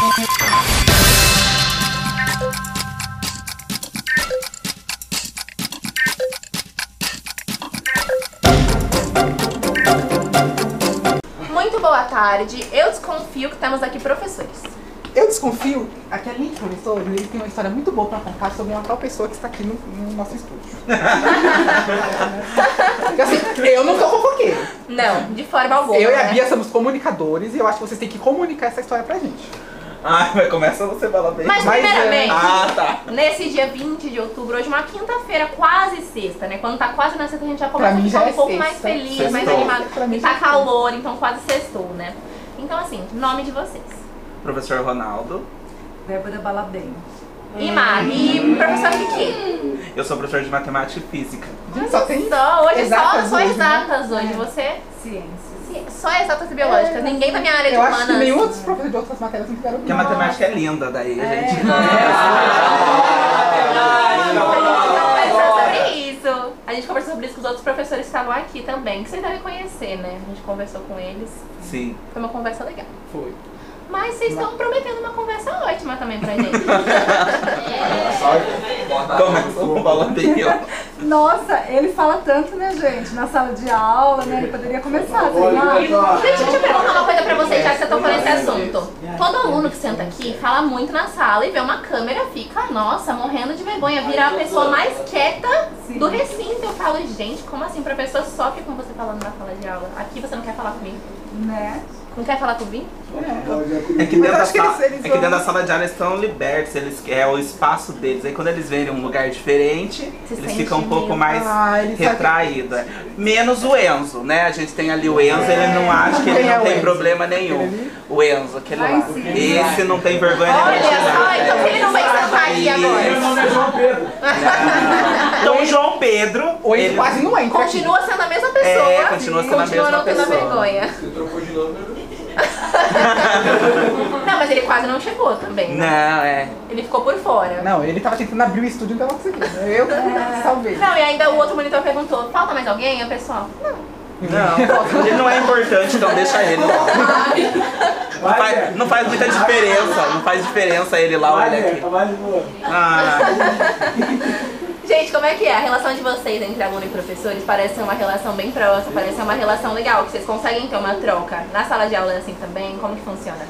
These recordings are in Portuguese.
Muito boa tarde. Eu desconfio que temos aqui professores. Eu desconfio, aquele link professor, ele tem uma história muito boa pra contar sobre uma tal pessoa que está aqui no, no nosso estúdio. Porque, assim, eu não sou fofoqueiro. Não, de forma alguma. Eu e a né? Bia somos comunicadores e eu acho que vocês têm que comunicar essa história pra gente. Ai, mas começa você falar bem. Mas, Mas, é, primeiramente, Ah, tá. nesse dia 20 de outubro, hoje é uma quinta-feira, quase sexta, né? Quando tá quase na sexta, a gente já começa a ficar já um é pouco sexta. mais feliz, Sextou. mais animado. Pra mim E tá é calor, então quase sextou, né? Então, assim, nome de vocês. Professor Ronaldo. Débora Balabem. E Mari, e professor Kiki. Eu sou professor de matemática e física. Só tem. Só, hoje Exatas só, só né? exatas hoje. É. Você? Ciências. Sim, Só exatas e biológicas. Ninguém da minha área de Eu humanas. acho que nenhum outro professor de outras matérias não fizeram Porque a matemática é linda, daí a gente. Mas é sobre isso. A gente conversou sobre isso com os outros professores que estavam aqui também, que vocês devem conhecer, né? A gente conversou com eles. Sim. Foi uma conversa legal. Foi. Mas vocês estão prometendo uma conversa ótima também pra gente. Nossa, ele fala tanto, né, gente? Na sala de aula, né? Ele poderia começar, lá. Gente, deixa eu perguntar uma coisa pra vocês, já que você tocou nesse assunto. Todo aluno que senta aqui fala muito na sala e vê uma câmera, fica, nossa, morrendo de vergonha, vira a pessoa mais quieta do recinto. Eu falo, gente, como assim? Pra pessoa sofre com você falando na sala de aula. Aqui você não quer falar comigo. Né? Não quer falar comigo? É que Mas dentro, da que sala, eles- eles é que dentro da sala de aula eles estão libertos, eles, é o espaço deles. Aí quando eles verem um lugar diferente, Se eles ficam um pouco meio- mais Ah, retraídos. é. Menos o Enzo, né? A gente tem ali o Enzo, ele não acha que ele é não o tem Enzo? problema nenhum. O Enzo, aquele Lá lá. cima. Esse não tem vergonha nenhuma. Olha só, então ele não vai sentar aqui agora. nome é João Pedro. Então o João Pedro. Ou ele quase não entra. Continua sendo a mesma pessoa. É, continua sendo a continua mesma não tendo pessoa. vergonha. Você trocou de nome. Não, mas ele quase não chegou também. né? Não, é. Ele ficou por fora. Não, ele tava tentando abrir o estúdio e não tava conseguindo. Eu que salvei. Não, e ainda o outro monitor perguntou, falta mais alguém? E o pessoal, não. Não, ele não é importante, então deixa ele lá. Não faz, não faz muita diferença, não faz diferença ele lá ou ele aqui. tá. Ah, Gente, como é que é? A relação de vocês entre aluno e professores parece ser uma relação bem próxima, parece ser uma relação legal, que vocês conseguem ter uma troca. Na sala de aula é assim também? Como que funciona?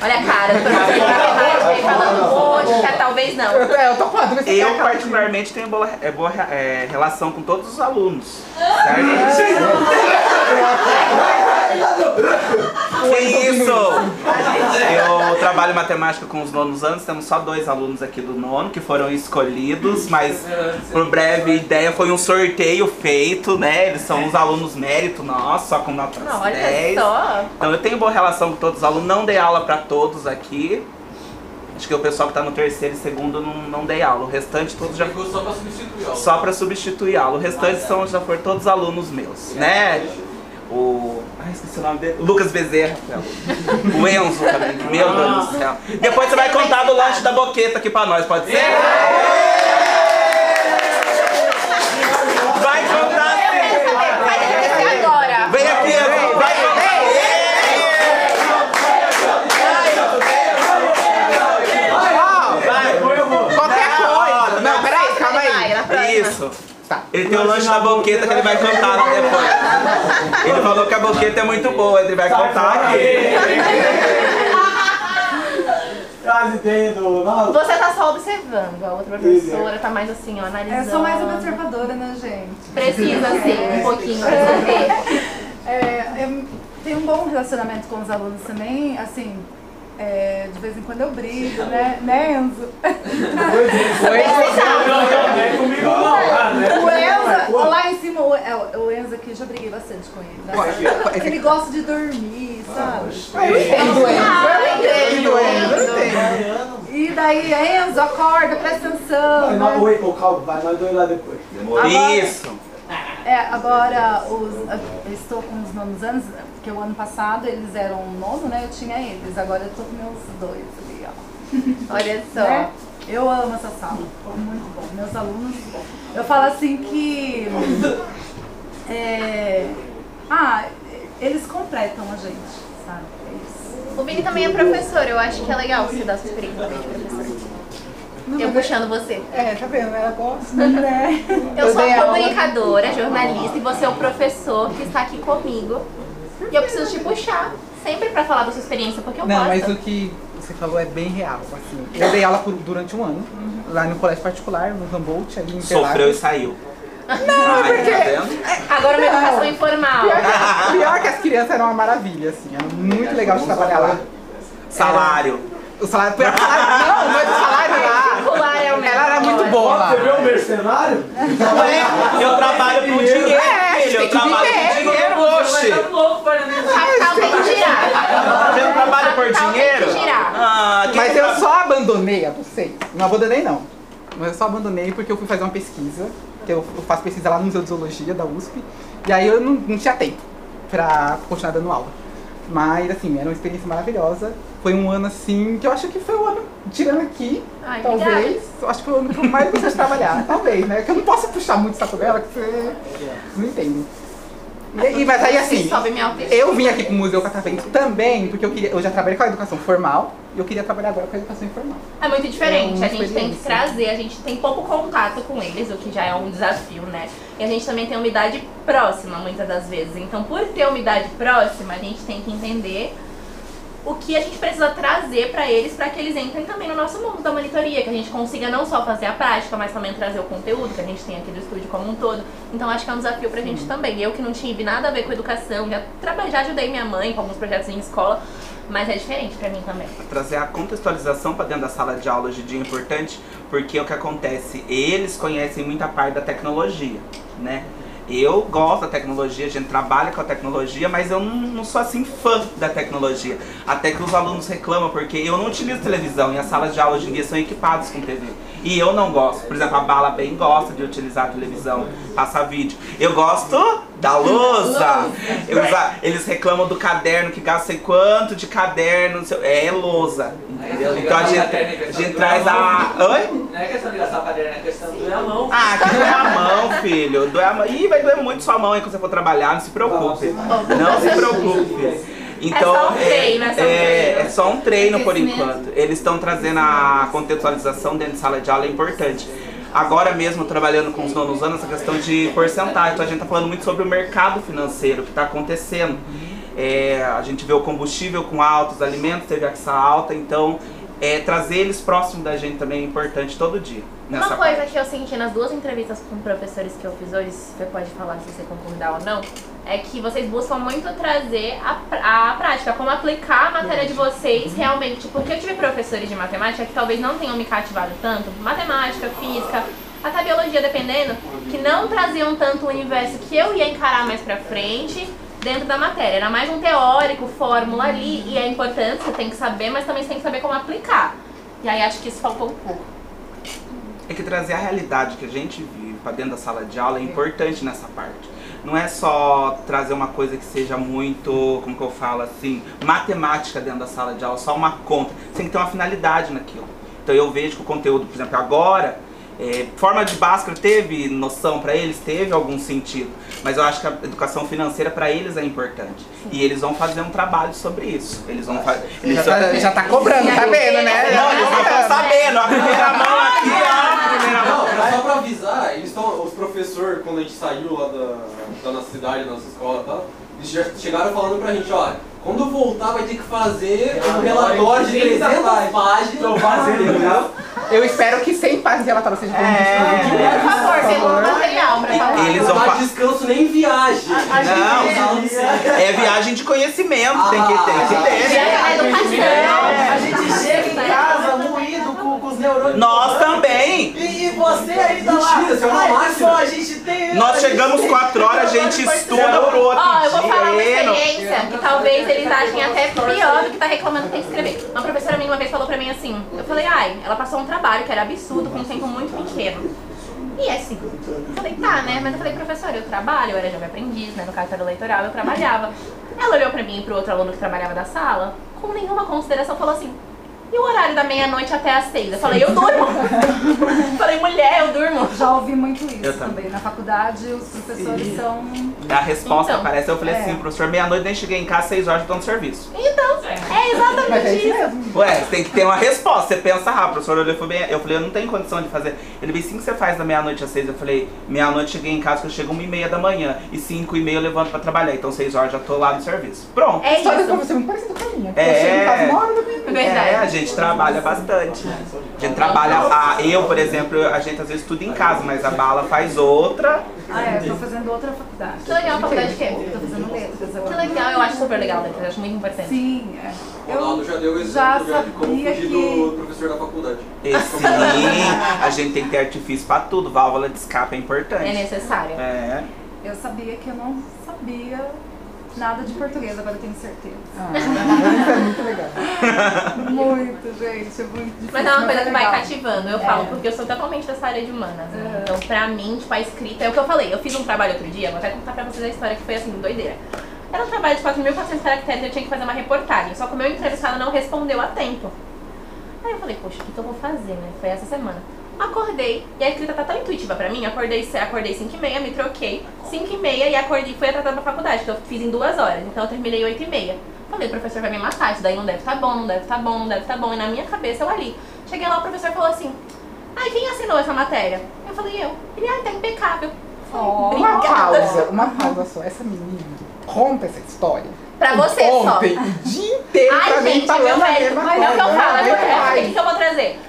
Olha a cara do professor aí falando hoje, que talvez não. Eu, é, eu tô dúvida se eu particularmente tenho boa, é, boa é, relação com todos os alunos. Certo? Que isso? Eu trabalho matemática com os nonos anos, temos só dois alunos aqui do nono que foram escolhidos, mas por breve ideia foi um sorteio feito, né? Eles são os alunos mérito nosso, só com nota Não, olha 10. só. Então eu tenho boa relação com todos os alunos, não dei aula pra todos aqui. Acho que o pessoal que tá no terceiro e segundo não, não dei aula. O restante todos já Ficou só pra substituir ó. só pra substituir aula. O restante são, já foram todos alunos meus, né? O. Ai, esqueci o nome dele. Lucas Bezerra. O Enzo também. Meu Deus do céu. Depois você vai contar do lanche da boqueta aqui pra nós, pode ser? Ele tem o lanche da boqueta que ele vai contar depois. Ele falou que a boqueta é muito boa, ele vai contar aqui. Você tá só observando, a outra professora tá mais assim, ó, analisando. Eu sou mais uma observadora, né, gente? Precisa sim, um pouquinho. É, eu tenho um bom relacionamento com os alunos também, assim, é, de vez em quando eu brigo, né, né Enzo? Não é comigo não, cara, né? O Enzo, lá em cima, o, é, o Enzo aqui, já briguei bastante com ele. né? Ele gosta de dormir, sabe? Eu entendo, Enzo. Ah, Eu entendo, Enzo. E daí, Enzo, acorda, presta atenção. Vai, nós- Né? Oi, ô, calma, vai nós dois lá depois. Isso. É, agora os, eu estou com os nonos anos, porque o ano passado eles eram nono, né? Eu tinha eles, agora eu tô com meus dois ali, ó. Olha só. Né? Eu amo essa sala, muito bom. Meus alunos, eu falo assim que. É, ah, eles completam a gente, sabe? É isso. O Vini também é professor, eu acho que é legal você dar sua experiência também de professor. Eu puxando você. É, tá vendo? Ela gosta, né? Eu sou dei a aula- comunicadora, jornalista, e você é o professor que está aqui comigo. E eu preciso te puxar sempre pra falar da sua experiência, porque eu Não, gosto. mas o que você falou é bem real, assim. Eu dei aula por- durante um ano, lá no colégio particular, no Humboldt, ali em Sofreu e saiu. Não, porque- Tá? Agora uma Não. educação informal. Pior que, pior que as crianças eram uma maravilha, assim. Era muito legal de trabalhar lá. Salário. O salário, pior que o salário não, mas o salário lá. Particular é o Ela era muito boa lá. Você Não é? Eu trabalho por dinheiro, É, filho. tem Eu trabalho por dinheiro, oxe. O capital tem que girar. Eu trabalho por tem dinheiro? Ah, Mas eu só abandonei a vocês. Não abandonei, não. Mas eu só abandonei porque eu fui fazer uma pesquisa. Que eu eu faço pesquisa lá no Museu de Zoologia da USP. E aí eu não, não tinha tempo pra continuar dando aula. Mas, assim, era uma experiência maravilhosa. Foi um ano, assim, que eu acho que foi o ano, tirando aqui, Ai, talvez. acho que foi o ano que eu mais gostei de trabalhar. Talvez, né? Que eu não posso puxar muito o saco dela, que você não entende. E, mas aí, assim, eu vim aqui pro Museu Catavento também, porque eu queria, eu já trabalhei com a educação formal e eu queria trabalhar agora com a educação informal. É muito diferente, É a gente tem que trazer, a gente tem pouco contato com eles, o que já é um desafio, né? E a gente também tem uma idade próxima, muitas das vezes. Então, por ter uma idade próxima, a gente tem que entender o que a gente precisa trazer pra eles para que eles entrem também no nosso mundo da monitoria, que a gente consiga não só fazer a prática, mas também trazer o conteúdo que a gente tem aqui do estúdio como um todo. Então acho que é um desafio pra gente também. Eu que não tive nada a ver com educação, já já ajudei minha mãe com alguns projetos em escola, mas é diferente pra mim também. trazer a contextualização para dentro da sala de aula hoje em dia é importante, porque o que acontece, eles conhecem muita parte da tecnologia, né? Eu gosto da tecnologia, a gente trabalha com a tecnologia, mas eu não, não sou assim fã da tecnologia. Até que os alunos reclamam, porque eu não utilizo televisão e as salas de aula hoje em dia são equipadas com TV. E eu não gosto. Por exemplo, a Bala bem gosta de utilizar a televisão, passar vídeo. Eu gosto da lousa. Usa- eles reclamam do caderno, que gasta sei quanto de caderno, é lousa. Então a gente, a gente traz a. Oi? Não é questão de gastar o caderno, é questão de doer a mão. Ah, que doer a mão, filho. Doer a mão. Ih, vai doer muito sua mão aí quando você for trabalhar, não se preocupe. Não se preocupe. Então, É só um treino, é só um é, treino. é só um treino por enquanto. Eles estão trazendo a contextualização dentro de sala de aula, é importante. Agora mesmo, trabalhando com os nonos anos, essa questão de porcentagem. Então, a gente está falando muito sobre o mercado financeiro que está acontecendo. É, a gente vê o combustível com alto, os alimentos teve essa alta, então é, trazer eles próximo da gente também é importante todo dia. Uma coisa parte. que eu senti nas duas entrevistas com professores que eu fiz hoje, você pode falar se você concordar ou não, é que vocês buscam muito trazer a, a prática, como aplicar a matéria de vocês realmente. Porque eu tive professores de matemática que talvez não tenham me cativado tanto, matemática, física, até biologia, dependendo, que não traziam tanto o universo que eu ia encarar mais pra frente dentro da matéria. Era mais um teórico, fórmula ali, e é importante, você tem que saber, mas também você tem que saber como aplicar. E aí acho que isso faltou um pouco. É que trazer a realidade que a gente vive para dentro da sala de aula é importante nessa parte. Não é só trazer uma coisa que seja muito, como que eu falo assim, matemática dentro da sala de aula, só uma conta. Você tem que ter uma finalidade naquilo. Então eu vejo que o conteúdo, por exemplo, agora, é, forma de Bhaskara teve noção para eles, teve algum sentido. Mas eu acho que a educação financeira para eles é importante. E eles vão fazer um trabalho sobre isso. Eles vão fazer. Já tá, já tá cobrando, tá vendo, né? Não, eles não estão sabendo. A primeira mão aqui, ó. a Primeira mão. Não, só pra avisar, eles estão. Os professores, quando a gente saiu lá da, da nossa cidade, da nossa escola e tal, eles já chegaram falando pra gente, ó, quando voltar vai ter que fazer um relatório de 300 páginas. Tô fazendo já. Eu espero que 100 páginas de relatório seja como É. Por favor, tem um material pra falar. Eles Não vão dá fa- descanso nem viagem. Não, é viagem de conhecimento, tem que ter, que educação. A gente chega em casa moído com, com os neurônios. Nós também. E, e você ainda lá. Mentira, você é uma Ai, máquina. pessoal, a gente tem. Nós chegamos tem- 4 horas, a gente estuda pro outro Ó, eu vou falar uma experiência que talvez eles achem até pior do que tá reclamando que tem que escrever. Uma professora minha uma vez falou pra mim assim, eu falei, ai, ela passou um trabalho que era absurdo, com um tempo muito pequeno. E é assim. Eu falei, tá, né? Mas eu falei, professora, eu trabalho, eu era jovem aprendiz, né? No cartório eleitoral, eu trabalhava. Ela olhou pra mim e pro outro aluno que trabalhava da sala, com nenhuma consideração, falou assim, E o horário da meia-noite até às seis? Eu falei, eu durmo. falei, mulher, eu durmo. Já ouvi muito isso Eu também. também. Na faculdade, os professores são. A resposta Então. aparece, eu falei É. assim, professor, meia-noite nem cheguei em casa, seis horas já tô no serviço. Então, é Mas é exatamente isso isso. mesmo. Ué, você tem que ter uma resposta. Você pensa rápido. O professor olhou e falou bem. Eu falei, eu não tenho condição de fazer. Ele disse, sim que você faz da meia-noite às seis. Eu falei, meia-noite cheguei em casa que eu chego uma e meia da manhã. E cinco e meia eu levanto pra trabalhar. Então seis horas já tô lá no serviço. Pronto. É pra isso. você é muito parecida com a minha. É. Eu chego em casa uma hora da manhã. Verdade. É, a gente trabalha bastante. A gente trabalha. A, eu, por exemplo, a gente às vezes estuda em casa, mas a bala faz outra. Ah, é, eu tô fazendo outra faculdade. Que legal, faculdade de quê? Tô fazendo letras Que agora. legal, eu acho super legal, né? Eu acho muito importante. Sim, é. O Ronaldo já deu esse já já de como sabia fugir que- do professor da faculdade. E sim, a gente tem que ter artifício pra tudo. Válvula de escape é É importante. necessário. É. Eu sabia que eu não sabia nada de português, agora eu tenho certeza. Ah, é muito gente, é muito difícil. Mas é uma coisa que vai cativando, eu É. falo, porque eu sou totalmente dessa área de humanas. né? É. Então, pra mim, tipo, a escrita é o que eu falei. Eu fiz um trabalho outro dia, vou até contar pra vocês a história que foi assim, doideira. Era um trabalho de 4.400 caracteres eu tinha que fazer uma reportagem. Só que o meu entrevistado não respondeu a tempo. Aí eu falei, poxa, o que, que eu vou fazer, né? Foi essa semana. Acordei, e a escrita tá tão intuitiva pra mim. Acordei, acordei 5 e meia, me troquei. 5 e meia e acordei, fui atrasada pra faculdade, que eu fiz em duas horas. Então eu terminei 8 e meia. Falei, o professor vai me matar, isso daí não deve tá bom, não deve tá bom, não deve tá bom. E na minha cabeça eu ali. Cheguei lá, o professor falou assim, ai, quem assinou essa matéria? Eu falei, eu. Ele, ai, tá impecável. Falei, Ó. Uma pausa, uma pausa só. Essa menina conta essa história. Pra você só. Ontem, o dia inteiro Ai, pra mim gente, falando meu a mesma mas coisa. é o que eu falo, é porque, é o que que eu vou trazer?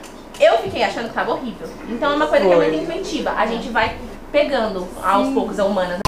Eu fiquei achando que tava horrível. Então é uma coisa que é Foi. muito intuitiva. A gente vai pegando aos poucos a humanas.